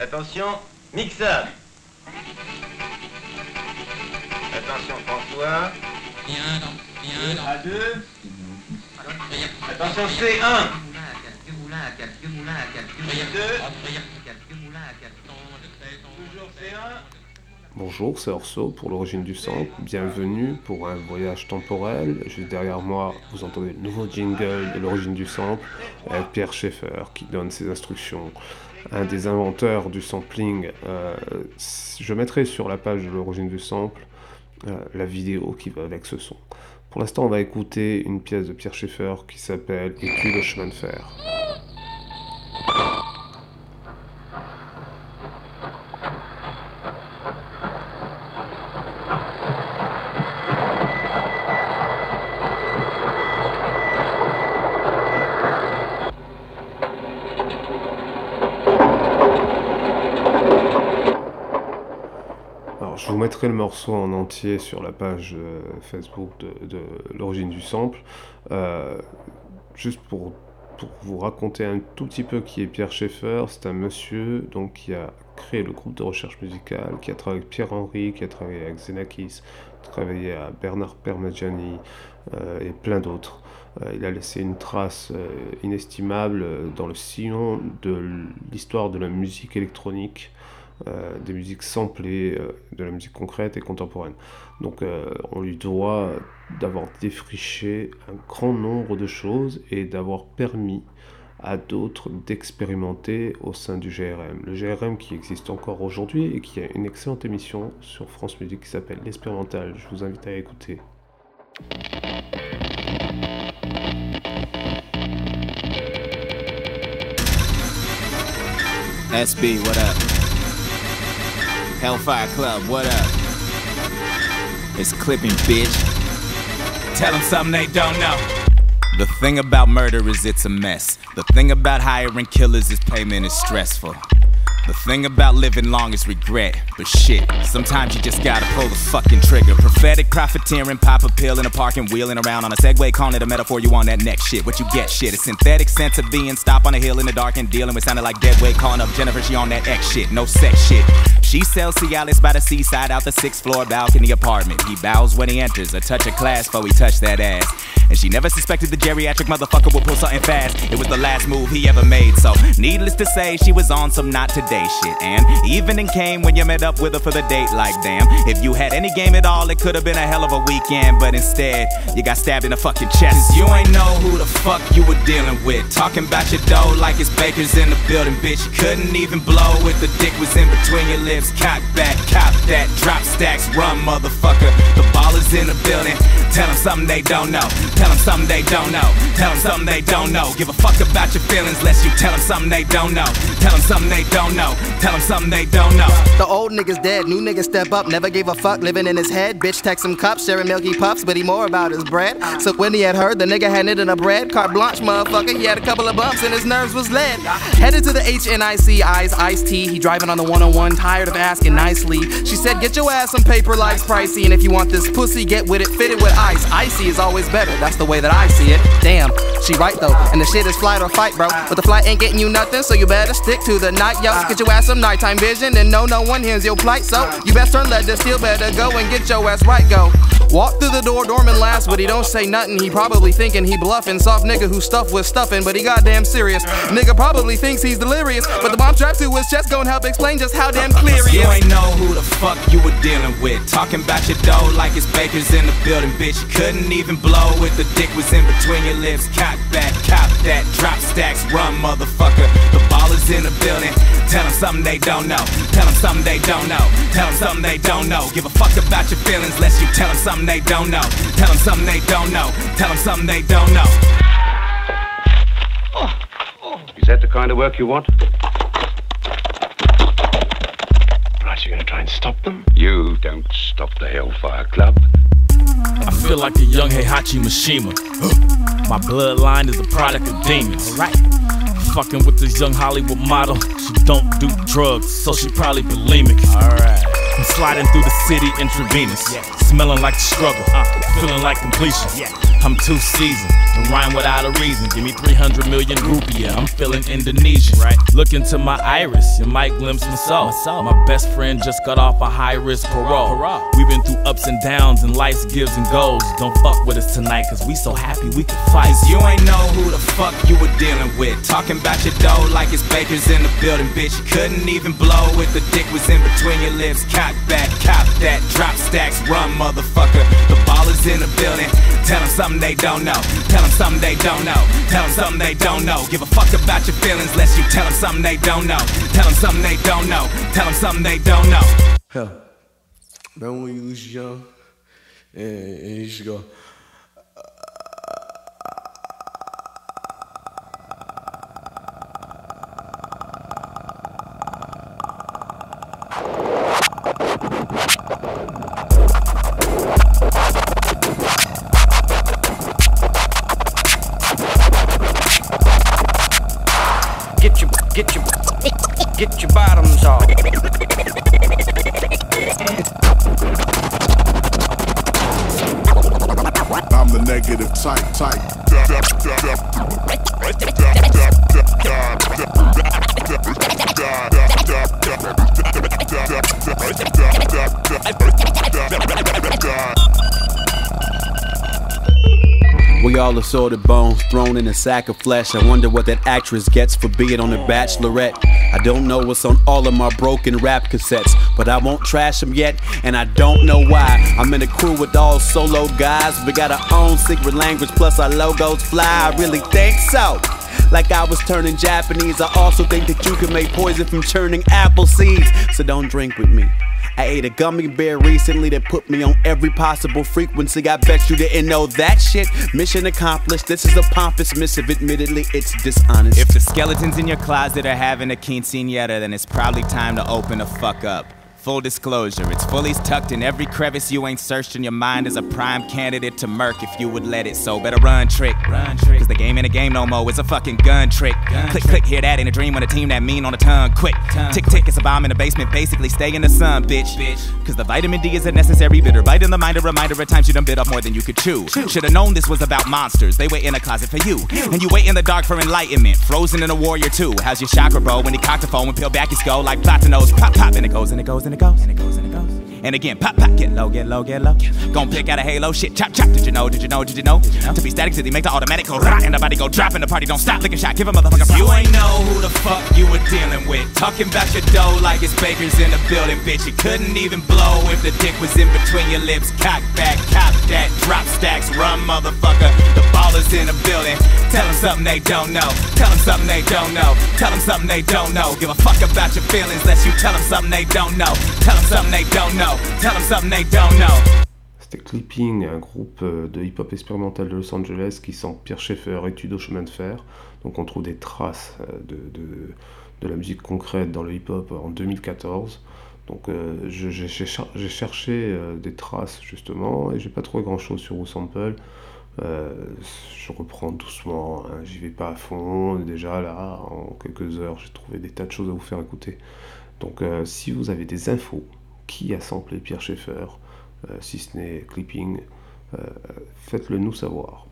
attention, mixage. Attention François. À deux. Attention C1. Toujours C1. Bonjour, c'est Orso pour l'origine du sample. Bienvenue pour un voyage temporel. Juste derrière moi, vous entendez le nouveau jingle de l'origine du sample avec Pierre Schaeffer qui donne ses instructions. Un des inventeurs du sampling. Euh, je mettrai sur la page de l'origine du sample euh, la vidéo qui va avec ce son. Pour l'instant, on va écouter une pièce de Pierre Schaeffer qui s'appelle Étude au chemin de fer. Mettrai le morceau en entier sur la page euh, Facebook de, l'origine du sample. Euh, juste pour, vous raconter un tout petit peu qui est Pierre Schaeffer, c'est un monsieur donc, qui a créé le groupe de recherche musicale, qui a travaillé avec Pierre Henry, qui a travaillé avec Xenakis, travaillé à Bernard Permagiani euh, et plein d'autres. Il a laissé une trace inestimable dans le sillon de l'histoire de la musique électronique euh, des musiques samplées, euh, de la musique concrète et contemporaine. Donc euh, on lui doit d'avoir défriché un grand nombre de choses et d'avoir permis à d'autres d'expérimenter au sein du GRM. Le GRM qui existe encore aujourd'hui et qui a une excellente émission sur France Musique qui s'appelle L'Expérimental. Je vous invite à écouter. What up? Hellfire Club, what up? It's clipping, bitch. Tell them something they don't know. The thing about murder is it's a mess. The thing about hiring killers is payment is stressful. The thing about living long is regret. But shit, sometimes you just gotta pull the fucking trigger. Prophetic profiteering, pop a pill in a park and wheeling around on a Segway, calling it a metaphor. You on that next shit. What you get, shit. A synthetic sense of being. Stop on a hill in the dark and dealing with sounding like dead weight. Calling up Jennifer, she on that X shit. No sex shit. She sells Cialis by the seaside out the sixth floor balcony apartment. He bows when he enters, a touch of class before he touch that ass. And she never suspected the geriatric motherfucker would pull something fast. It was the last move he ever made, so needless to say, she was on some not today shit. And evening came when you met up with her for the date, like damn. If you had any game at all, it could have been a hell of a weekend, but instead, you got stabbed in the fucking chest. You ain't know who the fuck you were dealing with. Talking about your dough like it's bakers in the building, bitch. You couldn't even blow if the dick was in between your lips. Cock back, cop that, drop stacks, run, motherfucker. The ball is in the building. Tell them something they don't know. Tell them something they don't know. Tell them something they don't know. Give a fuck about your feelings, lest you tell them something they don't know. Tell them something they don't know. Tell them something they don't know. The old niggas dead, new niggas step up, never gave a fuck, living in his head. Bitch text him cups, sharing milky puffs, but he more about his bread. So when he had heard the nigga had knitted a bread, carte blanche, motherfucker, he had a couple of bumps and his nerves was lead. Headed to the HNIC, eyes, iced tea. He driving on the 101, tired of asking nicely. She said, Get your ass some paper, life's pricey, and if you want this pussy, get with it, fit it with ice. Icy is always better, that's the way that I see it. Damn, she right though, and the shit is flight or fight, bro. But the flight ain't getting you nothing, so you better stick to the night, yo. Get your ass some nighttime vision, and no, no one hears your plight, so you best turn left, just still better go and get your ass right, go. Walk through the door, Dorman laughs, but he don't say nothing. He probably thinking he bluffing. Soft nigga who stuffed with stuffing, but he goddamn serious. Nigga probably thinks he's delirious, but the bomb strapped to his chest gon' help explain just how damn clear he You ain't know who the fuck you were dealing with. Talking about your dough like it's bakers in the building, bitch. You couldn't even blow if the dick was in between your lips. Cock back, cop that, drop stacks, run, motherfucker. The ball is in the building. Tell them something they don't know. Tell them something they don't know. Tell them something they don't know. Give a fuck about your feelings, lest you tell them something they don't know. Tell them something they don't know. Tell them something they don't know. Is that the kind of work you want? Right, you're gonna try and stop them? You don't stop the Hellfire Club. I feel like the young Heihachi Mishima. My bloodline is a product of demons. Right. Fucking with this young Hollywood model. She don't do drugs, so she probably bulimic. Alright. I'm sliding through the city intravenous. Smelling like the struggle. Uh, feeling like completion. I'm too seasoned to rhyme without a reason. Give me 300 million rupiah, I'm feeling Indonesian. Right. Look into my iris, you might glimpse my soul. My best friend just got off a high risk parole. We've been through ups and downs and life's gives and goes. Don't fuck with us tonight, cause we so happy we could fight. Cause you ain't know who the fuck you were dealing with. Talking about your dough like it's bakers in the building, bitch. You couldn't even blow if the dick was in between your lips. Cock back, cop that, drop stacks, run, motherfucker. The ball is in the building. Tell them something they don't know. Tell them something they don't know. Tell them something they don't know. Give a fuck about your feelings, lest you tell them something they don't know. Tell them something they don't know. Tell them something they don't know. Hell, remember when you was young and, and you to go. Get your bottoms off. I'm the negative type, type. We all assorted bones thrown in a sack of flesh. I wonder what that actress gets for being on The Bachelorette. I don't know what's on all of my broken rap cassettes, but I won't trash them yet, and I don't know why. I'm in a crew with all solo guys. We got our own secret language, plus our logos fly. I really think so. Like I was turning Japanese, I also think that you can make poison from churning apple seeds. So don't drink with me. I ate a gummy bear recently that put me on every possible frequency. I bet you didn't know that shit. Mission accomplished. This is a pompous missive. Admittedly, it's dishonest. If the skeletons in your closet are having a quinceanera, then it's probably time to open the fuck up. Full disclosure, it's fully tucked in every crevice you ain't searched in your mind as a prime candidate to murk if you would let it. So better run trick, run trick. Cause the game ain't a game no more, it's a fucking gun trick. click, click, hear that in a dream on a team that mean on the tongue. Quick, tick, tick, it's a bomb in the basement, basically stay in the sun, bitch. bitch. Cause the vitamin D is a necessary bitter. Bite in the mind, a reminder at times you done bit off more than you could chew. Should've known this was about monsters, they wait in a closet for you. And you wait in the dark for enlightenment, frozen in a warrior too. How's your chakra, bro? When he cocked the phone and peel back his skull like platinos, pop, pop, and it goes, and it goes, and it goes, and it goes, and it goes. And again, pop, pop, get low, get low, get low. Gon' pick out a halo, shit, chop, chop. Did you know, did you know, did you know? To be static city, make the automatic go rah, and the body go drop, and the party don't stop. Lick a shot, give a motherfucker You ain't know who the fuck you were dealing with. Talking about your dough like it's bakers in the building, bitch. You couldn't even blow if the dick was in between your lips. Cock back, cop that, drop stacks, run, motherfucker. The ballers in the building. Tell them something they don't know. Tell them something they don't know. Tell them something they don't know. Give a fuck about your feelings, lest you tell them something they don't know. Tell them something they don't know. C'était Clipping, un groupe euh, de hip-hop expérimental de Los Angeles qui, sans Pierre Schaeffer, étude au chemin de fer. Donc on trouve des traces euh, de, la musique concrète dans le hip-hop en 2014. Donc euh, j'ai cher- j'ai cherché des traces justement et j'ai pas trouvé grand chose sur Sample. Je reprends doucement, hein, j'y vais pas à fond. Déjà là, en quelques heures, j'ai trouvé des tas de choses à vous faire écouter. Donc si vous avez des infos, qui a samplé Pierre Schaeffer, euh, si ce n'est Clipping, euh, faites-le nous savoir.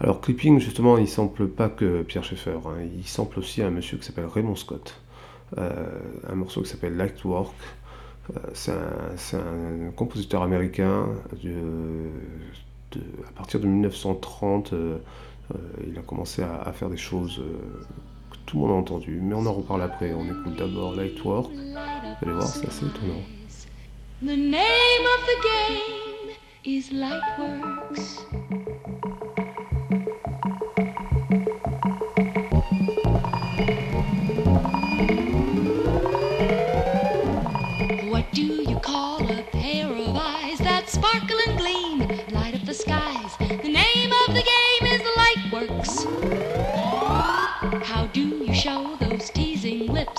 Alors Clipping, justement, il sample pas que Pierre Schaeffer, hein, il sample aussi un monsieur qui s'appelle Raymond Scott, euh, un morceau qui s'appelle Lightwork. C'est un, compositeur américain à partir de 1930. euh, euh, il a commencé à, faire des choses tout le a entendues, mais on en reparle après. On écoute d'abord Lightwork. Vous allez voir, c'est assez étonnant. The name of the game is Lightworks.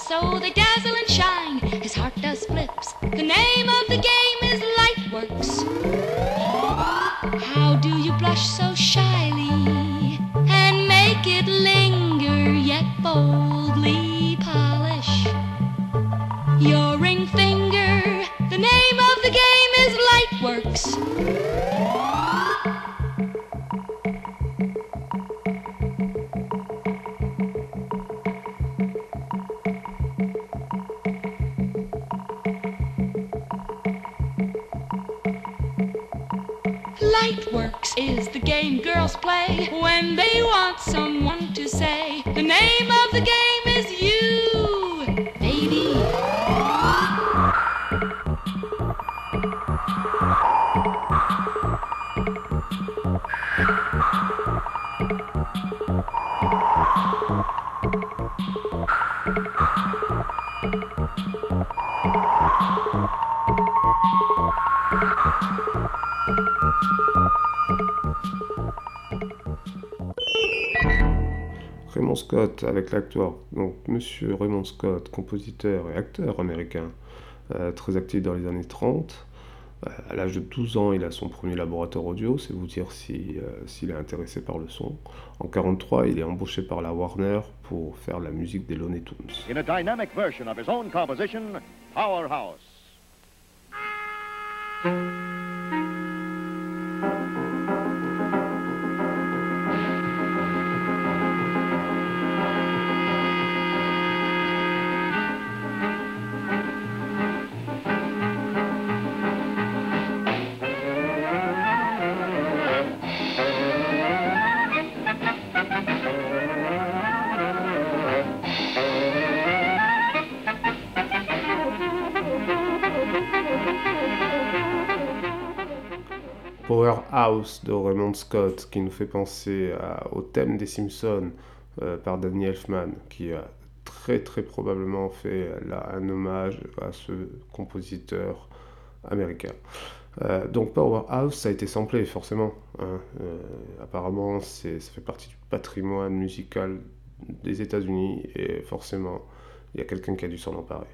So they Avec l'acteur, donc Monsieur Raymond Scott, compositeur et acteur américain, euh, très actif dans les années 30. Euh, à l'âge de 12 ans, il a son premier laboratoire audio, c'est vous dire s'il si, est intéressé par le son. En 43, il est embauché par la Warner pour faire la musique des Looney Tunes. Powerhouse de Raymond Scott qui nous fait penser au thème des Simpsons euh, par Danny Elfman qui a très très probablement fait là un hommage à ce compositeur américain. Euh, donc Powerhouse ça a été samplé forcément. Hein. Euh, apparemment ça fait partie du patrimoine musical des États-Unis et forcément il y a quelqu'un qui a dû s'en emparer.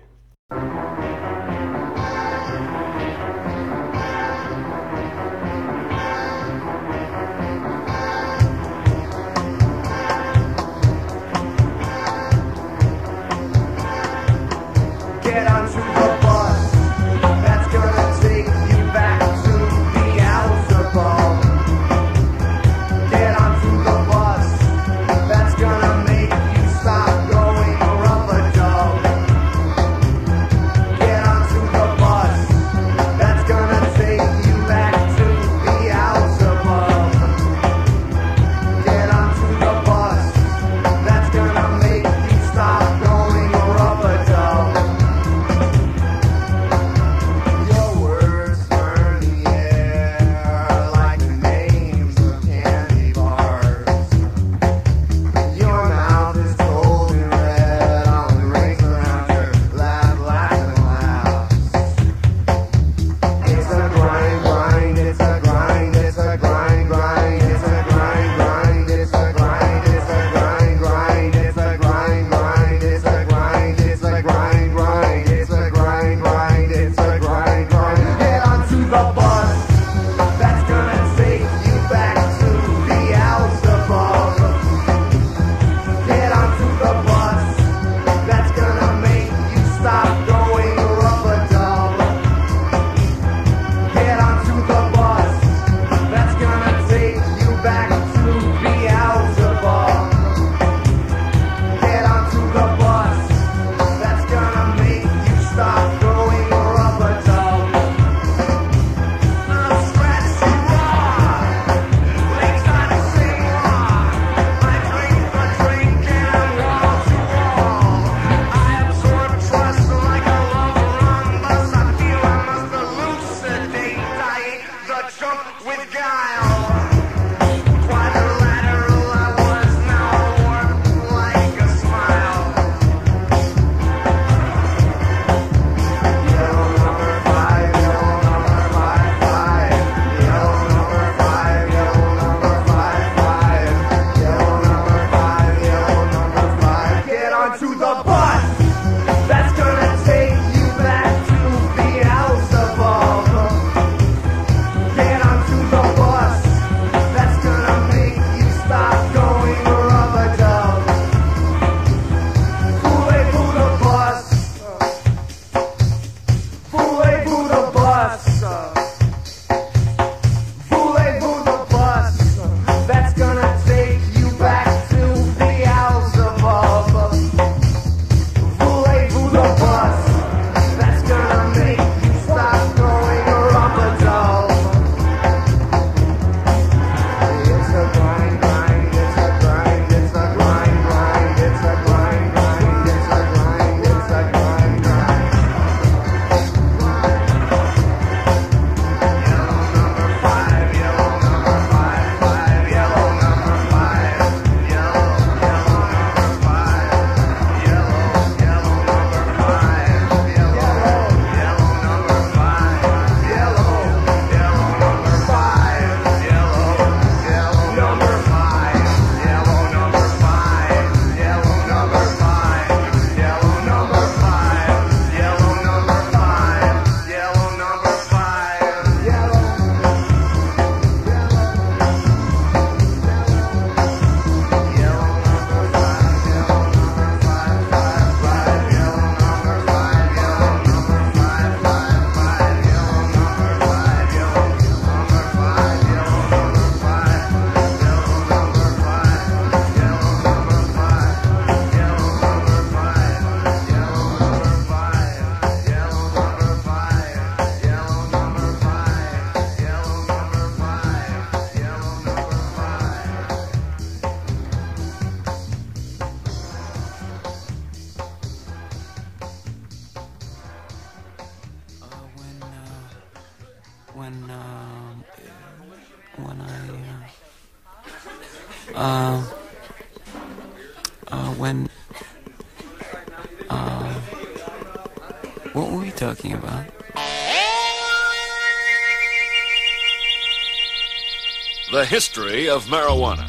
History of marijuana.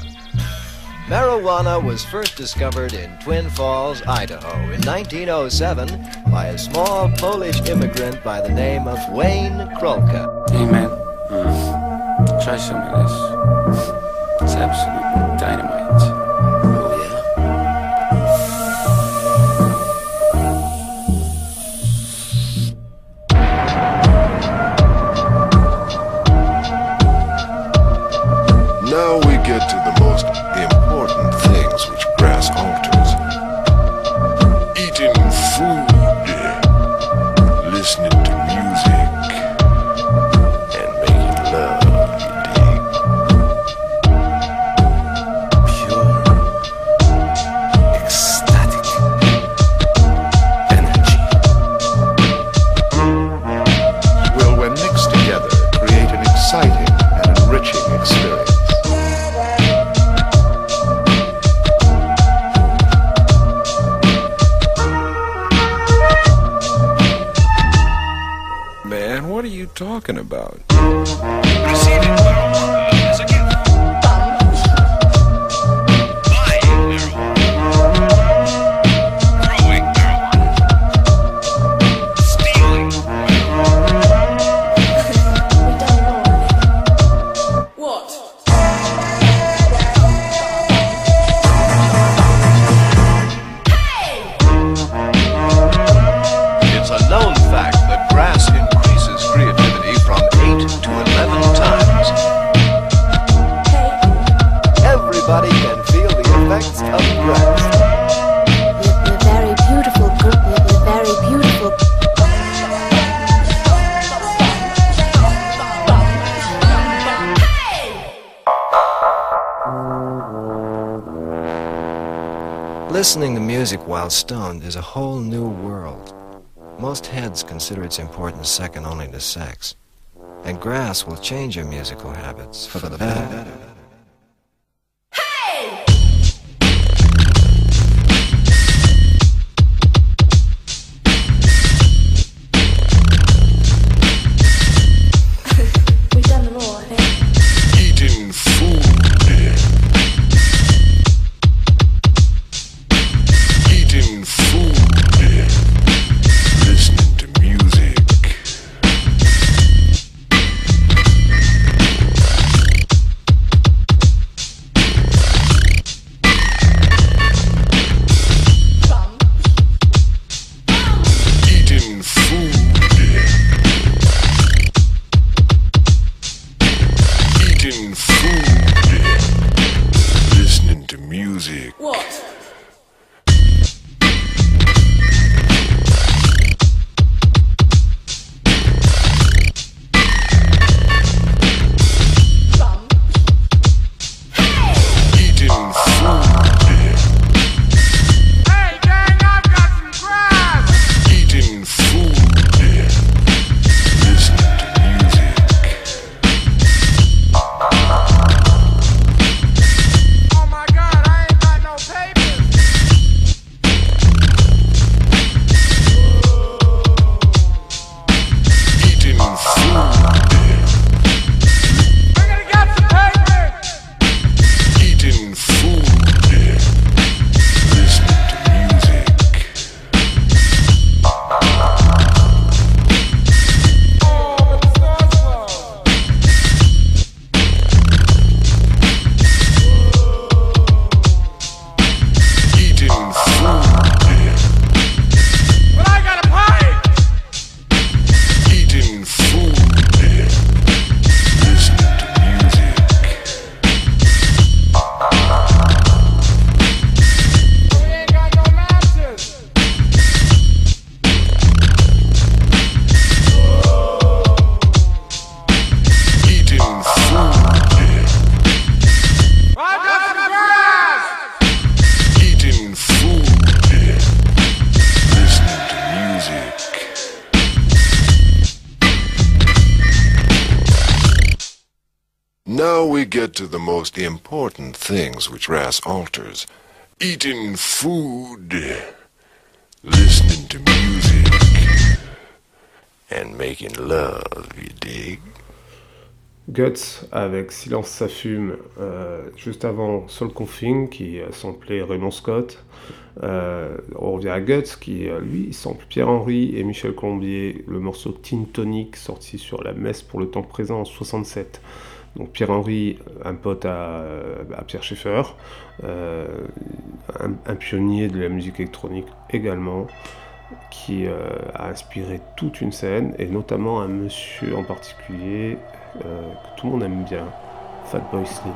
Marijuana was first discovered in Twin Falls, Idaho in 1907 by a small Polish immigrant by the name of Wayne Krolka. Hey man, uh, try some of this. Listening to music while stoned is a whole new world. Most heads consider its importance second only to sex. And grass will change your musical habits for the better. We've which Ras alters. Eating food, listening to music, and making love, you dig? Guts avec Silence ça fume, euh, juste avant Soul Confing qui a samplé Raymond Scott. Euh, on revient à Guts qui euh, lui sample Pierre-Henry et Michel Colombier, le morceau Tin Tonic sorti sur la messe pour le temps présent en 67. Donc Pierre-Henry, un pote à, à Pierre Schaeffer, un, un, pionnier de la musique électronique également, qui a inspiré toute une scène, et notamment un monsieur en particulier euh, que tout le monde aime bien, Fatboy Slim.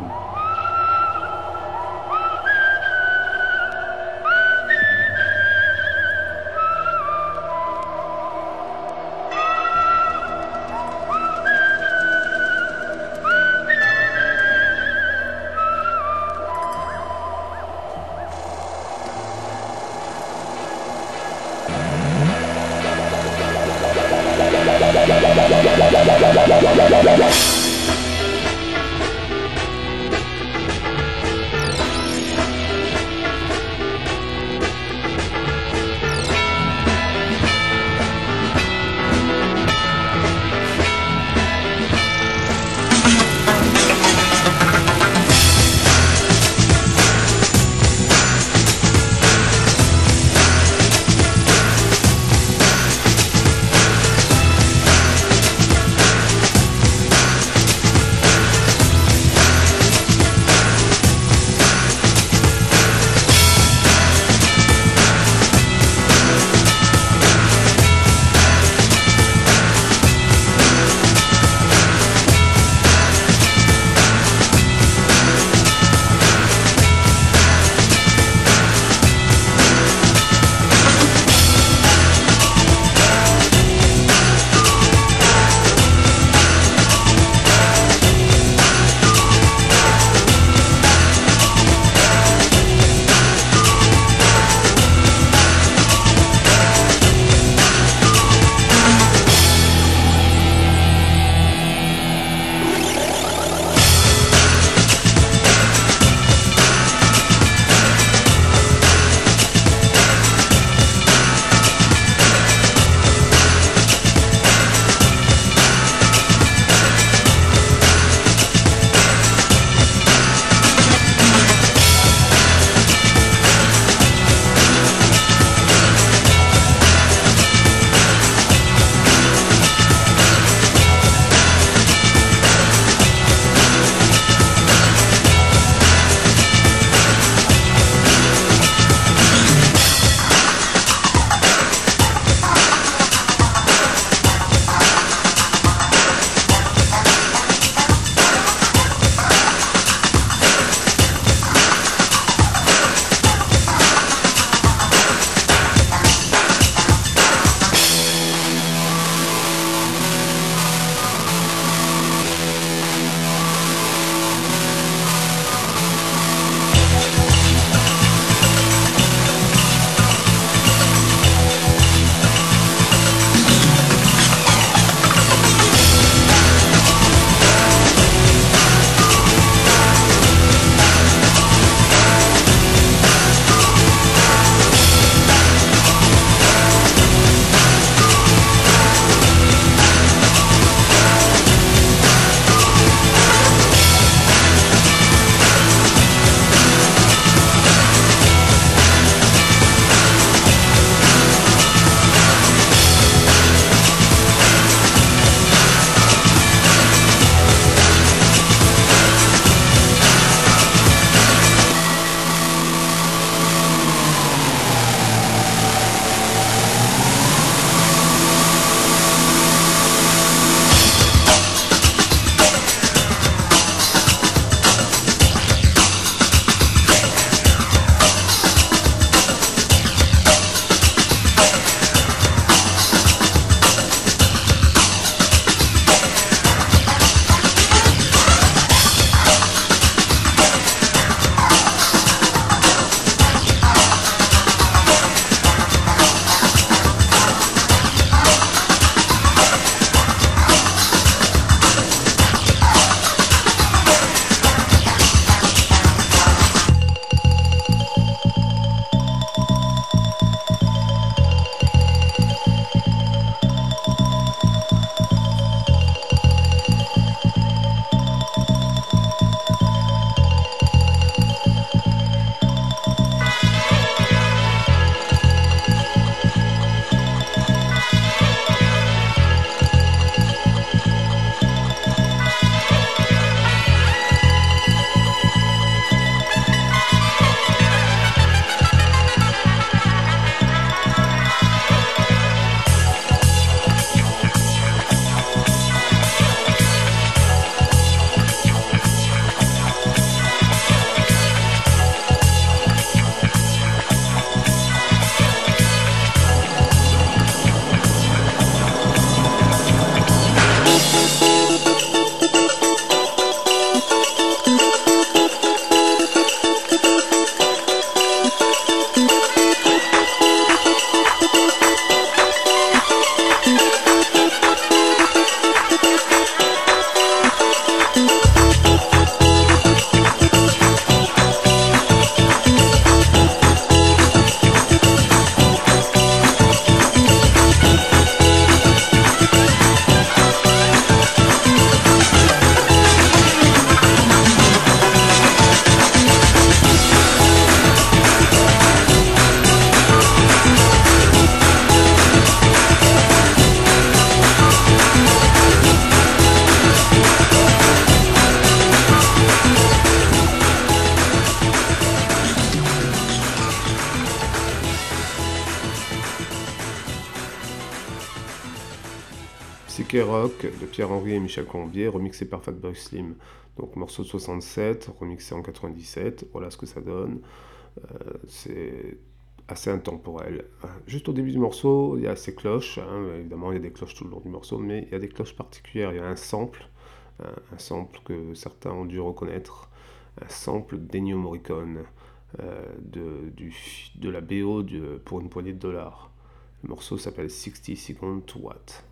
Rock de Pierre-Henri et Michel Colombier, remixé par Fatboy Slim. Donc morceau de 67, remixé en 97, voilà ce que ça donne. Euh, c'est assez intemporel. Juste au début du morceau, il y a ces cloches, hein, évidemment il y a des cloches tout le long du morceau, mais il y a des cloches particulières, il y a un sample, un, sample que certains ont dû reconnaître, un sample d'Ennio Morricone, euh, de, du, de la BO de, pour une poignée de dollars. Le morceau s'appelle 60 Seconds to What.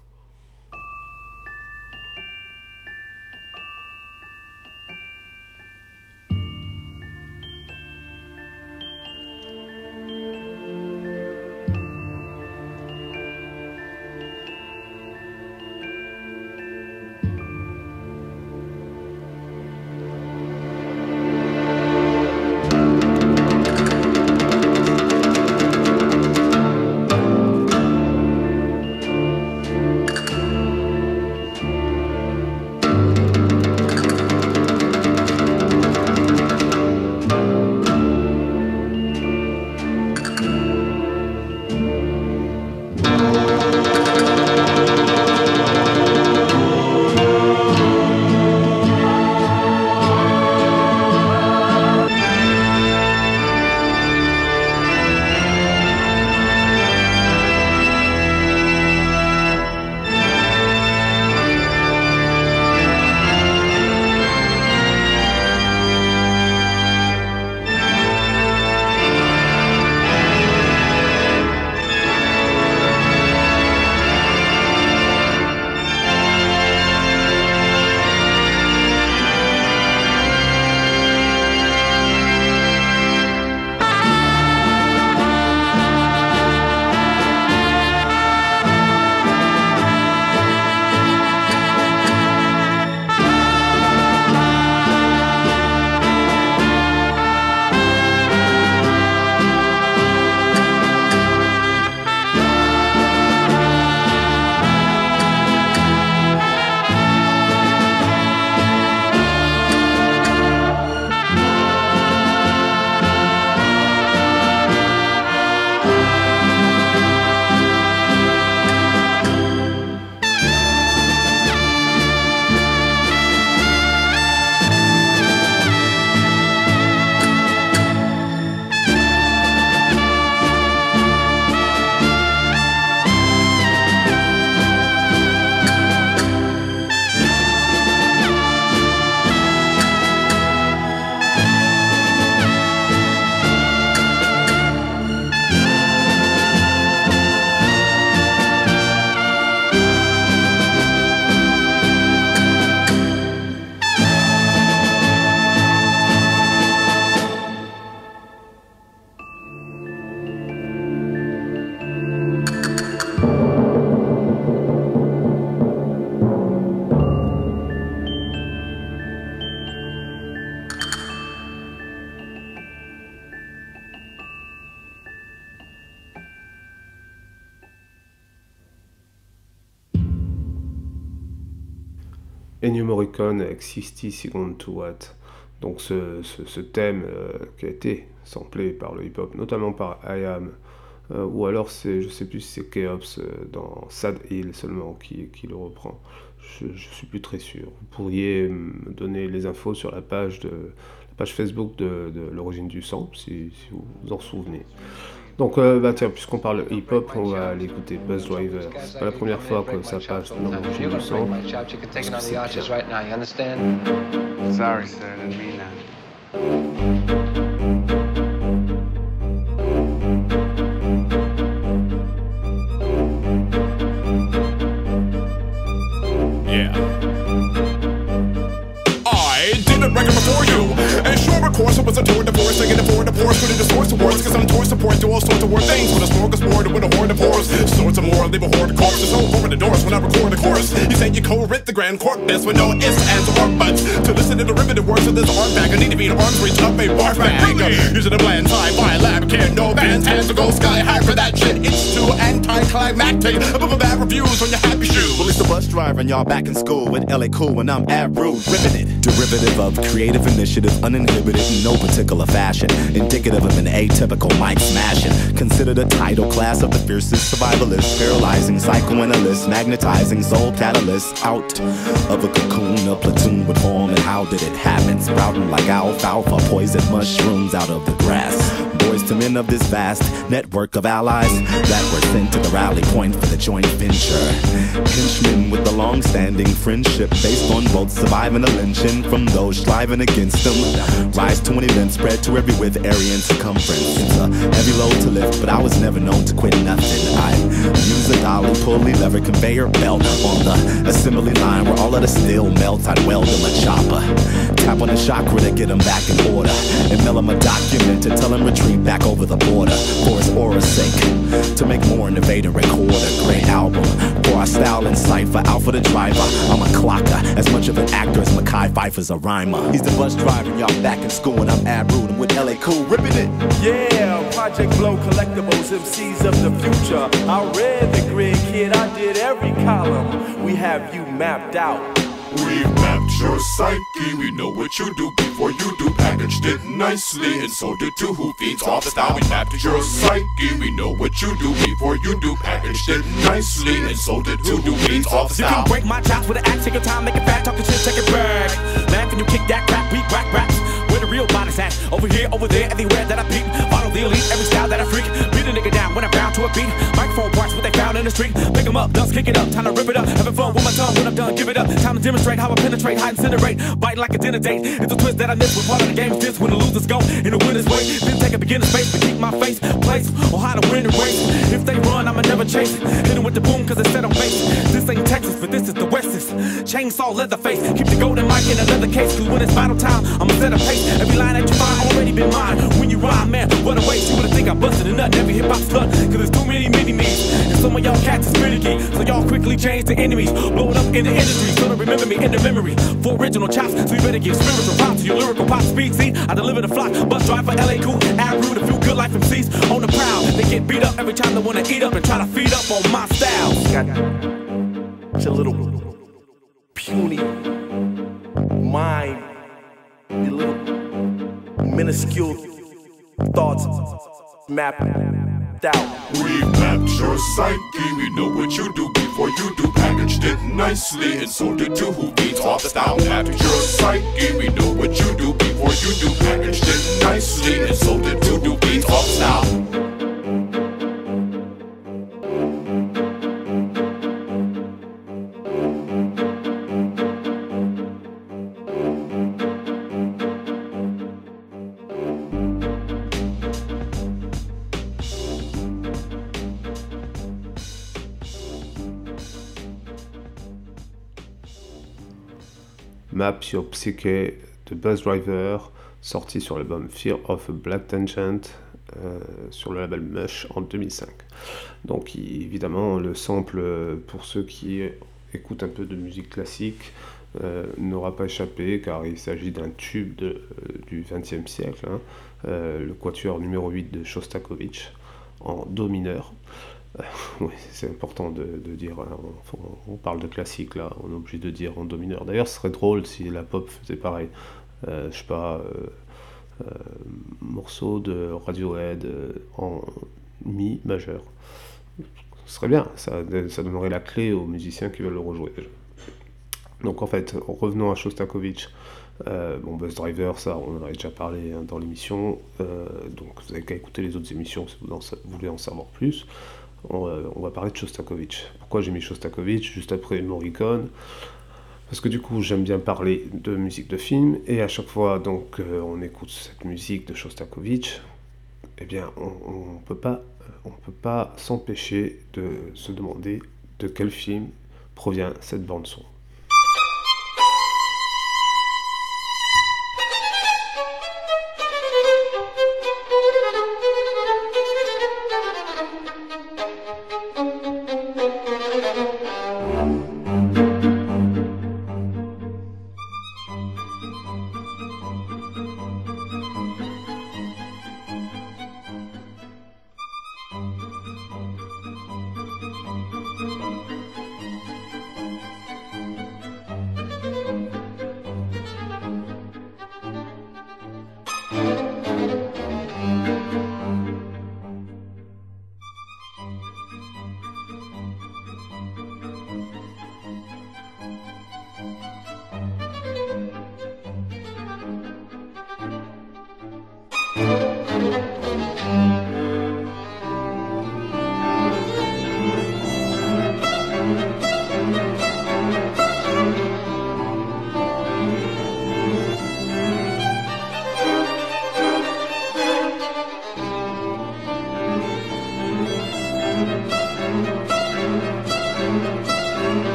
Morricone avec 60 Seconds to What. Donc ce, ce, thème euh, qui a été samplé par le hip-hop, notamment par I Am, euh, ou alors c'est, je sais plus si c'est Keops euh, dans Sad Hill seulement qui, qui le reprend. Je, suis plus très sûr. Vous pourriez me donner les infos sur la page, de, la page Facebook de, l'origine du sample, si, si, vous vous en souvenez. Donc, euh, bah tiens, puisqu'on parle hip-hop, on va aller écouter Buzz Driver. C'est pas la première fois que ça passe dans l'origine du son. Sorry, sir, I didn't mean that. record before you. And sure, of course, it was a tour de force. I can afford the force, put into source of words. Cause I'm tour support to all sorts of word things. With a smorgasbord, with a horde of horse. Sorts of more, leave a horde of corpses. So open the doors when I record the chorus. You say you co-writ the grand corpus with no ifs, ands, or buts. To listen to derivative words of this art bag, I need to be an arms reach up a bar bag. Using a bland sci-fi lab, can no bands, hands to go sky high for that shit. It's too anticlimactic. Above a bad reviews on your happy shoe. It's the bus driver and y'all back in school with LA Cool and I'm Ab Rude, ripping it. Derivative of creative initiative, uninhibited in no particular fashion. Indicative of an atypical mic smashing. Considered a title class of the fiercest survivalist, paralyzing psychoanalyst, magnetizing soul catalyst. Out of a cocoon, a platoon would form, and how did it happen? Sprouting like alfalfa, poison mushrooms out of the grass. Boys to men of this vast network of allies that were sent to the rally point for the joint venture. Henchmen with a long standing friendship based on both surviving a lynching from those striving against them. Rise to an event spread to every width, area, circumference. It's a heavy load to lift, but I was never known to quit nothing. I use a dolly, pulley, lever, conveyor belt on the assembly line where all of the steel melts. I'd weld them a chopper. Tap on the chakra to get them back in order. And mail him a document to tell him retreat back over the border for his aura's sake. To make more innovative record a great album. For our style and cipher, Alpha the driver. I'm a clocker, as much of an actor as Mackay Pfeiffer's a rhymer. He's the bus driver, y'all back in school, and I'm Ab Rude. I'm with LA Cool, ripping it. Yeah, Project Blow Collectibles, MCs of the future. I read the grid, kid, I did every column. We have you mapped out. We've mapped your psyche, we know what you do before you do. Packaged it nicely, and sold it to who feeds off the style. We mapped your psyche, we know what you do before you do. Packaged it nicely, and sold it to who feeds off the You can break my chops with an axe, take your time, make it fat, talk the shit, take it back. Laugh and you kick that crap, beat whack raps. Real bodies at? Over here, over there, everywhere that I peek. Follow the elite, every style that I freak. Beat a nigga down when I'm bound to a beat. Microphone parts, what they found in the street. Pick 'em up, dust, kick it up, time to rip it up. Having fun with my tongue when I'm done, give it up. Time to demonstrate how I penetrate, hide, incinerate. Biting like a dinner date. It's a twist that I miss when part of the game's this. When the losers go in the winner's way. Then take a beginner's space to keep my face, place, or how to win the race. If they run, I'ma never chase. Hit 'em with the boom, cause it's set on base. This ain't Texas, but this is the West's. Chainsaw leather face. Keep the golden mic in another case, cause when it's battle time, I'ma set a pace. Every line that you find already been mine. When you rhyme, man, what a waste. You would've think I busted a nut every hip hop slut. Cause there's too many mini me's. And some of y'all cats is finicky. So y'all quickly change to enemies. Blow it up in the industry. So to remember me in the memory. For original chops, so you better give spiritual props to your lyrical pop speed. See, I deliver the flock. Bus drive for LA cool. Add rude, a few good life MCs on the prowl. They get beat up every time they wanna eat up and try to feed up on my style. Got your little puny mind, little minuscule thoughts mapped out. We've mapped your psyche, we know what you do before you do. Packaged it nicely and sold it to who feeds off the style. Mapped your psyche, we know what you do before you do. Packaged it nicely and sold it to who feeds off the style. Your Psyche de Buzz Driver, sorti sur l'album Fear of a Black Tangent euh, sur le label Mush en 2005. Donc évidemment le sample euh, pour ceux qui écoutent un peu de musique classique euh, n'aura pas échappé car il s'agit d'un tube de- du XXe siècle, hein, le quatuor numéro 8 de Shostakovich en Do mineur. Euh, oui, c'est important de, dire, hein, on, parle de classique là, on est obligé de dire en do mineur. D'ailleurs, ce serait drôle si la pop faisait pareil. Euh, je sais pas, euh, euh, morceau de Radiohead en mi majeur. Ce serait bien, ça, donnerait la clé aux musiciens qui veulent le rejouer. Donc en fait, revenons à Shostakovich. Bon, Buzz Driver, ça, on en avait déjà parlé hein, dans l'émission. Donc vous n'avez qu'à écouter les autres émissions si vous voulez en savoir plus. On, va- parler de Shostakovich. Pourquoi j'ai mis Shostakovich juste après Morricone Parce que du coup, j'aime bien parler de musique de film, et à chaque fois donc euh, on écoute cette musique de Shostakovich, eh bien, on ne peut pas, on peut pas s'empêcher de se demander de quel film provient cette bande son.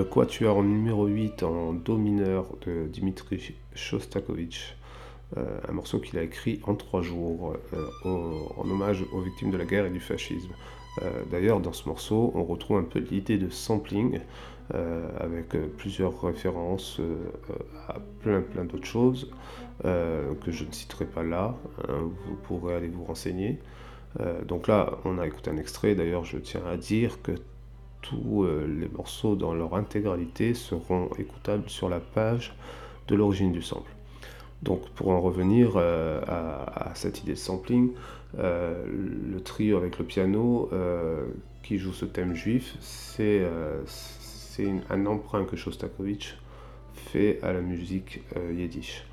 Le quatuor numéro 8 en do mineur de Dimitri Shostakovich, euh, un morceau qu'il a écrit en trois jours euh, en hommage aux victimes de la guerre et du fascisme. Euh, D'ailleurs, dans ce morceau, on retrouve un peu l'idée de sampling avec plusieurs références à plein plein d'autres choses que je ne citerai pas là. hein, vous pourrez aller vous renseigner. Donc là, on a écouté un extrait. D'ailleurs, je tiens à dire que tous euh, les morceaux dans leur intégralité seront écoutables sur la page de l'origine du sample. Donc pour en revenir euh, à, cette idée de sampling, euh, le trio avec le piano qui joue ce thème juif, c'est un emprunt que Shostakovich fait à la musique yiddish.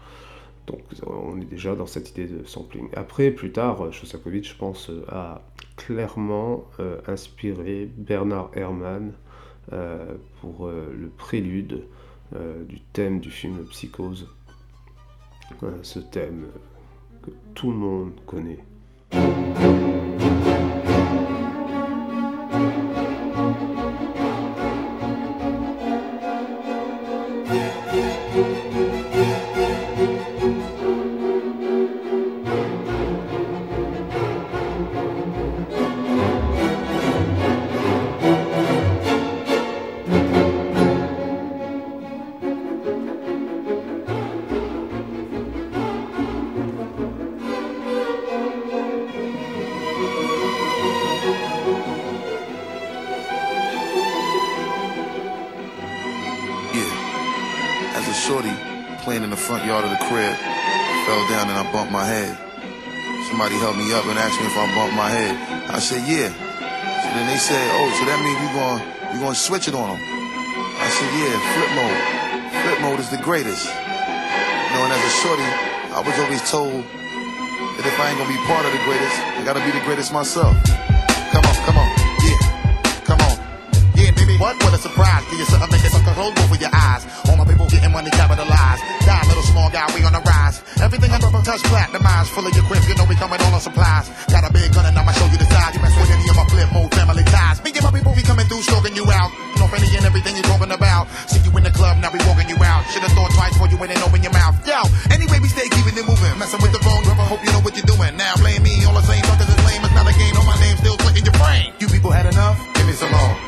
Donc on est déjà dans cette idée de sampling. Après, plus tard, euh, Shostakovich, je pense, euh, a clairement euh, inspiré Bernard Herrmann pour le prélude du thème du film Psychose. Ce thème que tout le monde connaît. Helped me up and asked me if I bumped my head. I said, yeah. So then they said, oh, so that means you going you gonna switch it on them. I said, yeah, flip mode. Flip mode is the greatest. You know, and as a shorty, I was always told that if I ain't gonna be part of the greatest, I gotta be the greatest myself. What? What a surprise. Give you something, make sucker roll over your eyes. All my people getting money capitalized. Die, little small guy, we on the rise. Everything I ever touch, platinumized. Full of your cribs, you know we coming all on supplies. Got a big gun and I'ma show you the size. You mess with any of my flip mode family ties. Me and my people, we coming through, stroking you out. Know, any and everything you talking about. See you in the club, now we walking you out. Should've thought twice before you went and open your mouth. Yo, anyway, we stay keeping it moving. Messing with the phone, brother, hope you know what you're doing. Now blame me, all the same fuckers is lame. It's not a game, no, my name still clicking your brain. You people had enough? Give me some more.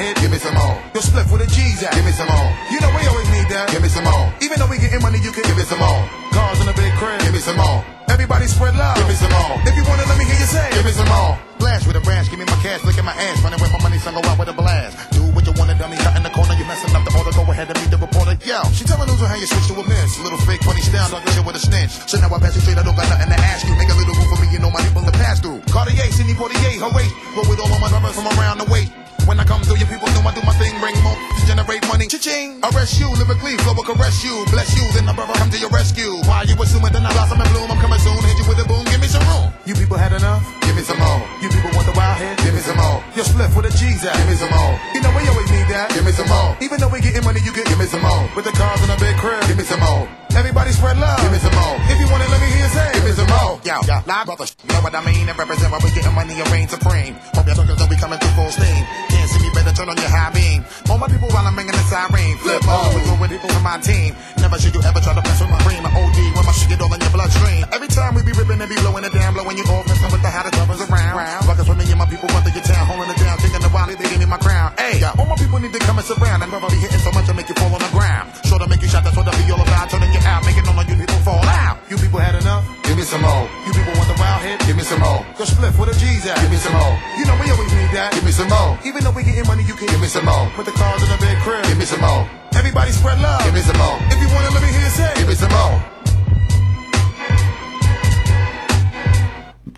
You the? Give me some more. Your split with a G's at? Give me some more. You know we always need that? Give me some more. Even though we getting money, you can give me some more. Cars in a big crib? Give me some more. Everybody spread love. Give me some more. If you wanna let me hear you say, give me some more. Blast with a branch, give me my cash, look at my ass, running with my money, son, go out with a blast. Do what you wanna, dummy, cut in the corner, you messing up the order, go ahead and meet the reporter. Yo, she telling news on how you switch to a miss. Little fake funny style, talking shit with a snitch. So now I pass you straight, I don't got nothing to ask you. Make a little room for me, you know my people to pass through. Cartier, Sidney Poitier, her waist. Roll with all of my numbers from around the way. When I come through, your people know I do my thing, bring more to generate money. Cha-ching! Arrest you, lyrically, flow will caress you. Bless you, then my brother come to your rescue. Why you assuming that I blossom and bloom? I'm coming soon, hit you with a boom, give me some room. You people had enough? Give me some more. You people want the wild head? Give me some more. Your split with a G's at? Give me some more. You know we always need that? Give me some more. Even though we getting money, you can give me some more. With the cars in a big crib? Give me some more. Everybody spread love. Give me some more. If you want it, let me hear you say. Give me some more. Yo, yo, live brother, you know what I mean? And represent why we getting money and reign supreme. Hope y'all talkers know we coming through full steam. Can't see me better turn on your high beam. All my people while I'm ringing the siren. Flip mode with good people from my team. Never should you ever try to mess with my cream. My OD when my shit get all in your bloodstream. Every time we be ripping and be blowing it down, blowing you off, messing with the hottest lovers around. Rockers with me and my people run through your town, holding it down, thinking the it, they give me my. Hey, yeah, all my people need to come and surround. And probably hitting so much to make you fall on the ground. Sure to make you shot, that's what I be all about. Turning you out, making all of you people fall out. You people had enough? Give me some more. You people want the wild hit? Give me some more. Go split with the G's at. Give me some more. You know we always need that. Give me some more. Even though we getting money, you can give me some more. Put the cars in the big crib. Give me some more. Everybody spread love. Give me some more. If you wanna let me hear say. Give me some more.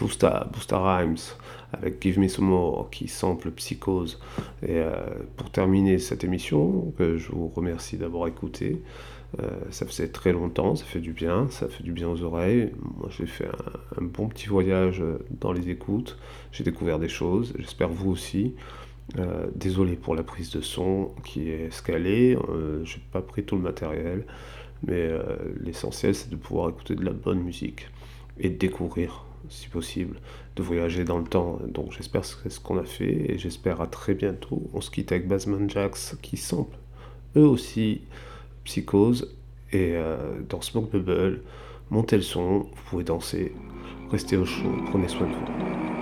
Busta, Busta Rhymes avec Give Me Some More qui sample Psychose. Et euh, pour terminer cette émission, que je vous remercie d'avoir écouté, euh, ça faisait très longtemps, ça fait du bien, ça fait du bien aux oreilles. Moi j'ai fait un, bon petit voyage dans les écoutes, j'ai découvert des choses, j'espère vous aussi. Euh, désolé pour la prise de son qui est escalée, euh, j'ai pas pris tout le matériel, mais euh, l'essentiel c'est de pouvoir écouter de la bonne musique et découvrir si possible, de voyager dans le temps. Donc j'espère que c'est ce qu'on a fait et j'espère à très bientôt. On se quitte avec Basman Jax qui sample eux aussi Psychose et euh, dans Smoke Bubble, montez le son, vous pouvez danser, restez au chaud, prenez soin de vous.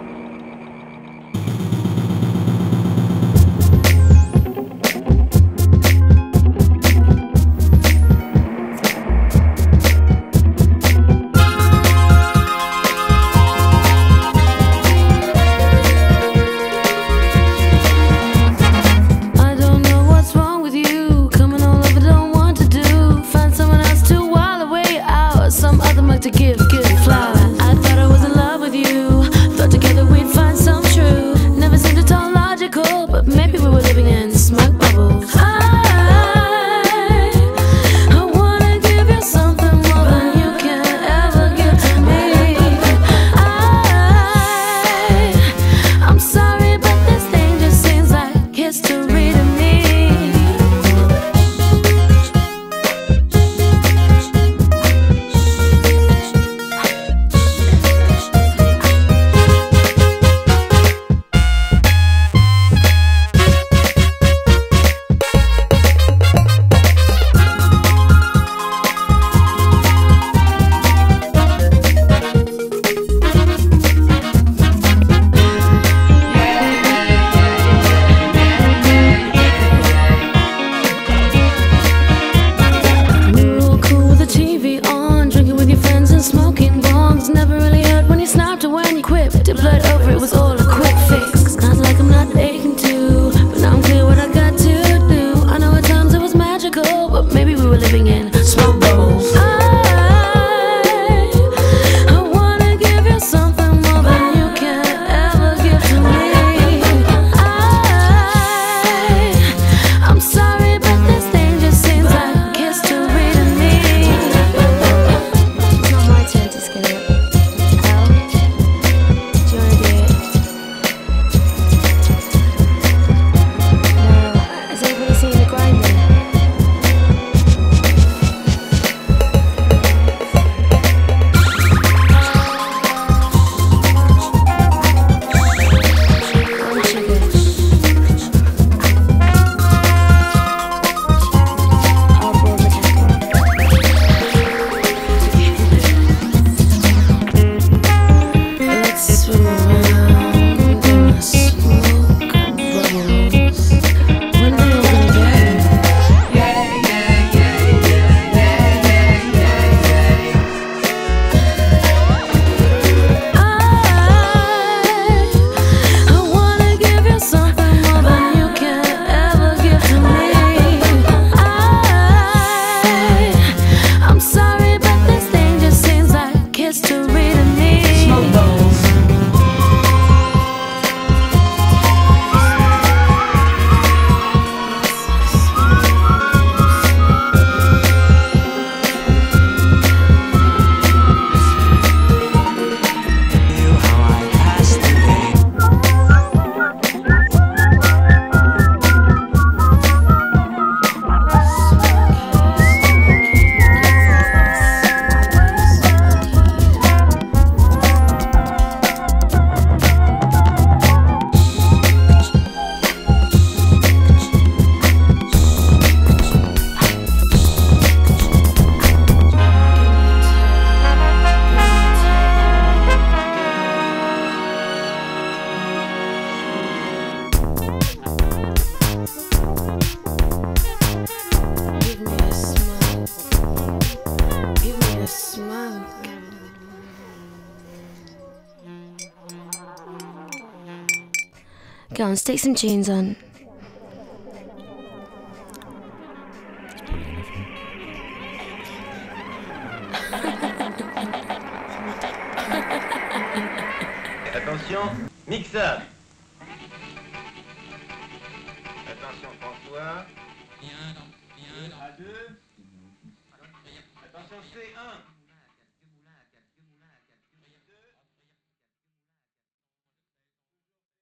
On, stick some tunes on.